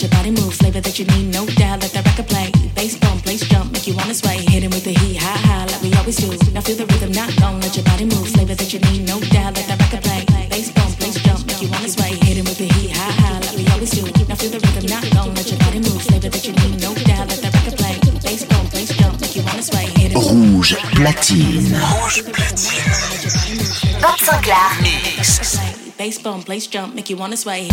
Your body that you need, no doubt. Let play. Bump, place jump, make you wanna sway. With high, high, like we always do. Now feel the rhythm, not. Let your body move, that you need, no doubt. Let play. Bump, place jump, make you wanna sway. With high, high, like we always do. Now feel the rhythm, not. Let your body move, that you need, no doubt. Let play. Rouge platine. Mix. Bump, place jump, make you wanna sway.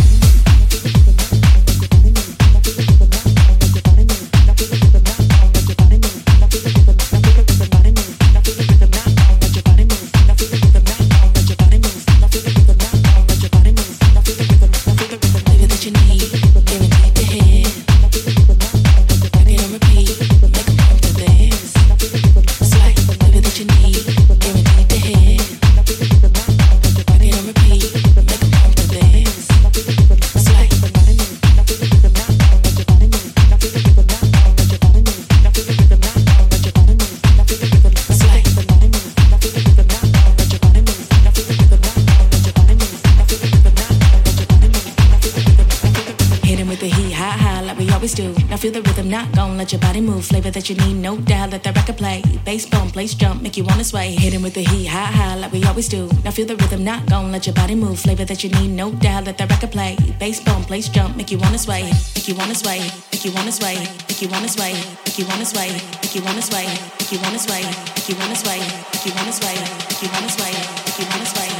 Feel the rhythm, not gon' let your body move. Flavor that you need, no doubt. Let that record play. Bass bump, place jump, make you wanna sway. Hit him with the heat, high, high, like we always do. Now feel the rhythm, not gon' let your body move. Flavor that you need, no doubt. Let that record play. Bass bump, place jump, make you wanna sway. Make you wanna sway. Make you wanna sway. Make you wanna sway. Make you wanna sway. Make you wanna sway. Make you wanna sway. Make you wanna sway. Make you wanna sway. Make you wanna sway. Make you wanna sway.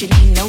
you need, no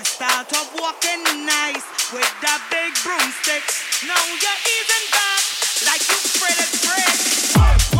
You start off walking nice with that big broomstick. Now you're easing back like you spread it, spread.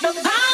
the vibe.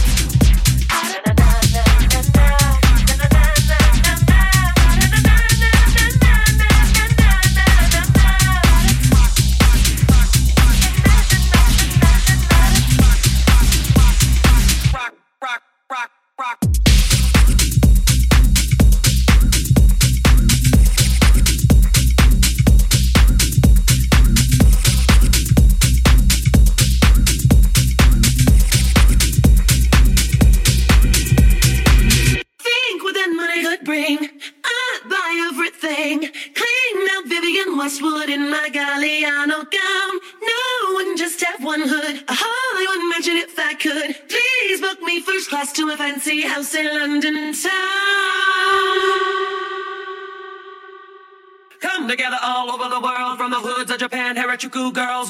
girls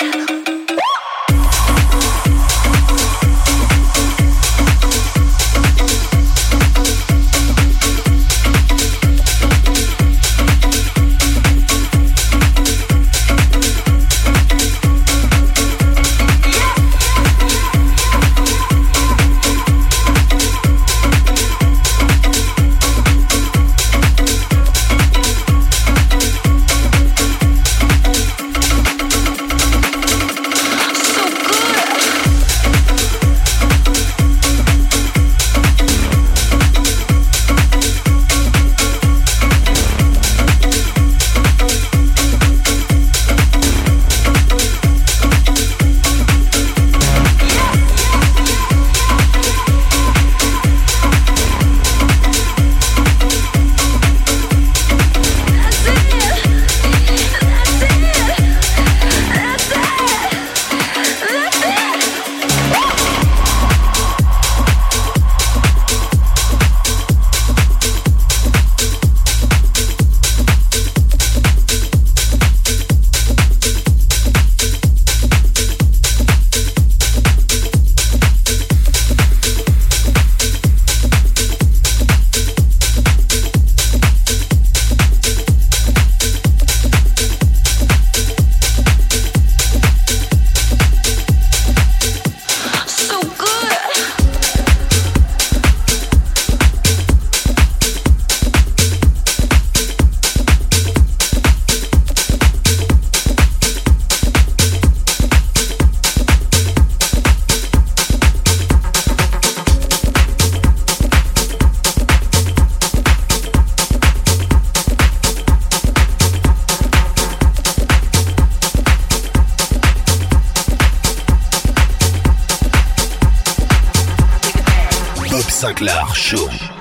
Sinclair Show.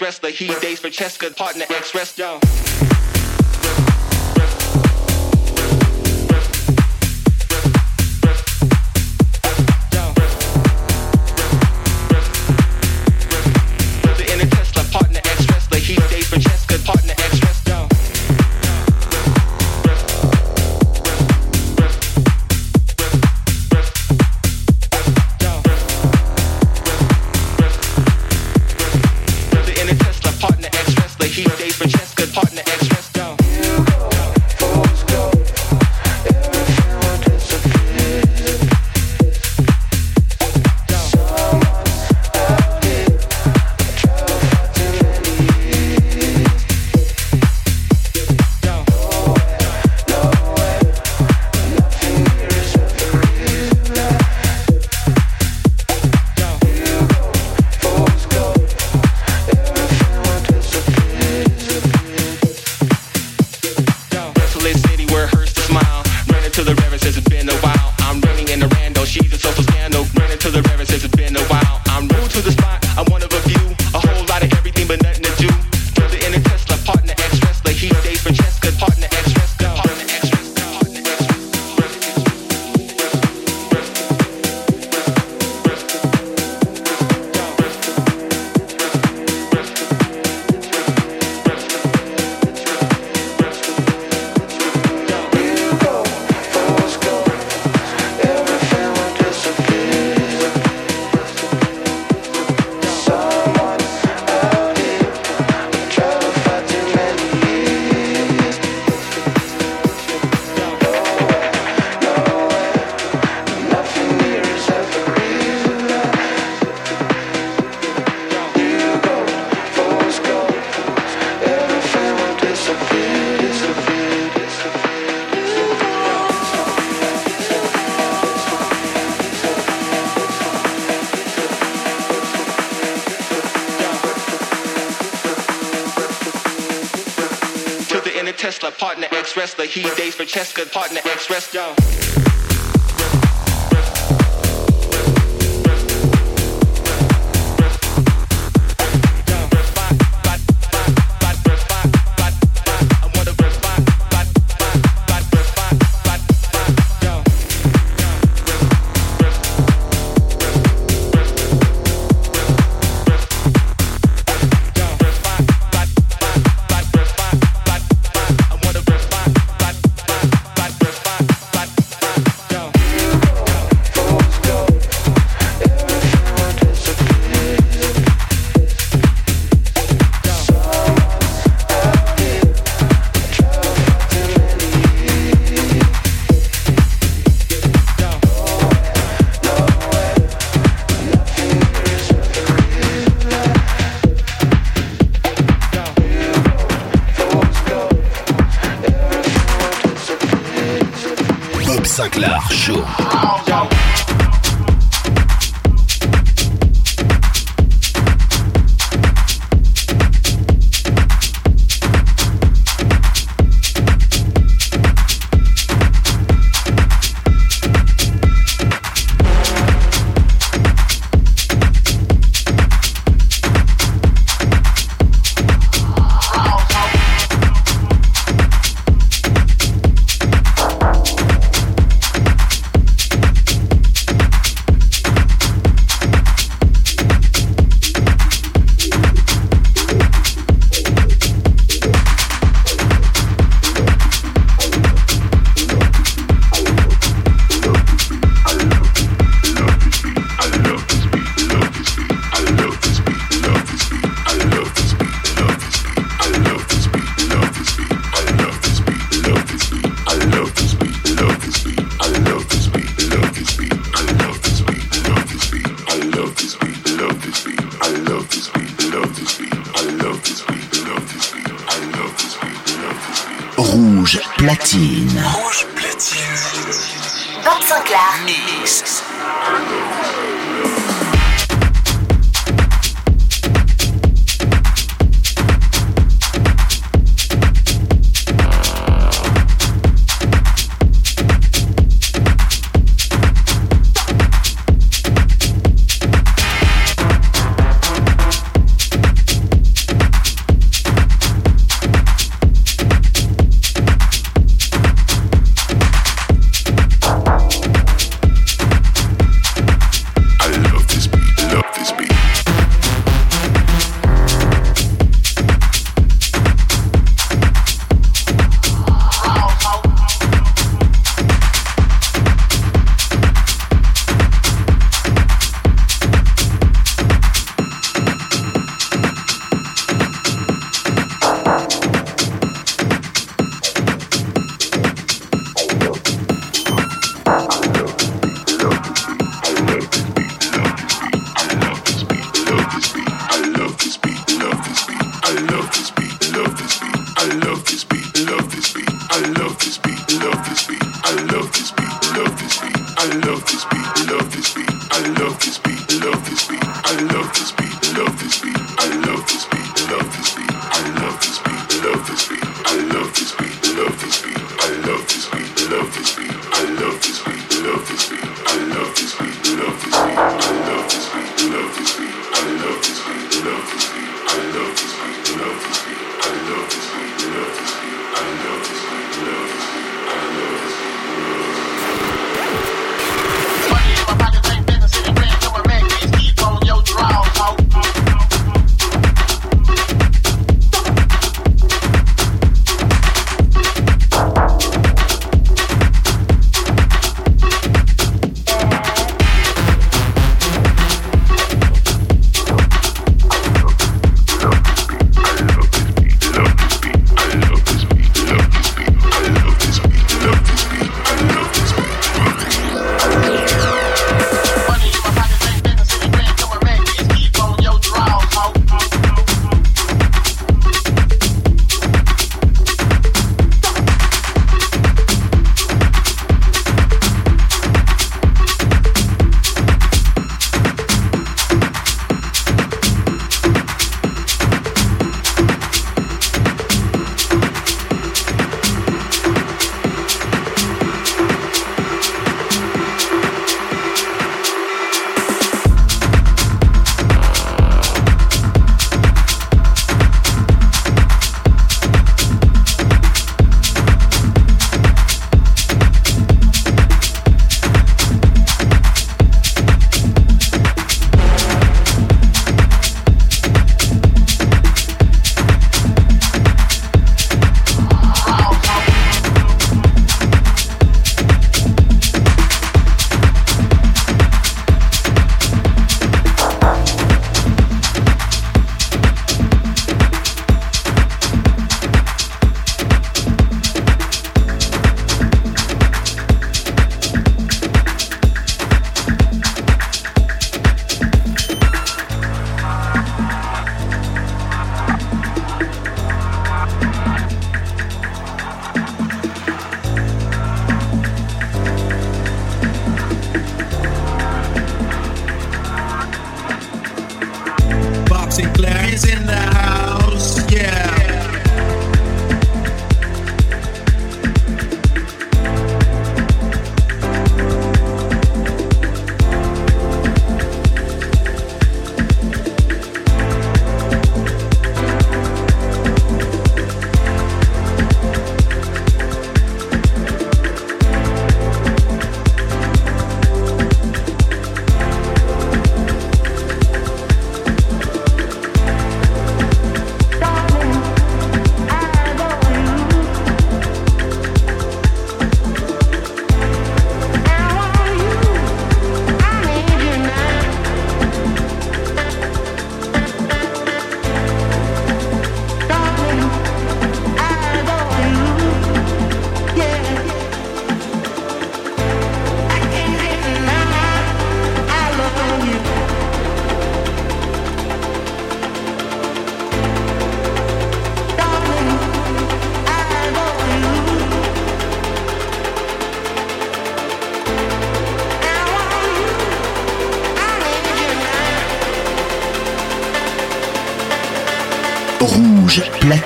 ex-wrestler, he dates for Cheska, partner ex-wrestler. Wrestler. He dates for Cheska, partner ex wrestler. Sinclair Show.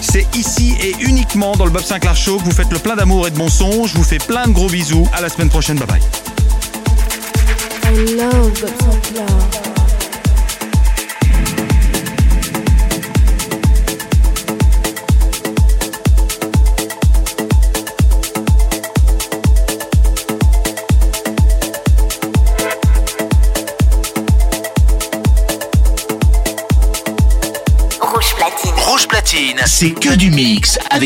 C'est ici et uniquement dans le Bob Sinclair Show que vous faites le plein d'amour et de bon son. Je vous fais plein de gros bisous. À la semaine prochaine. Bye bye.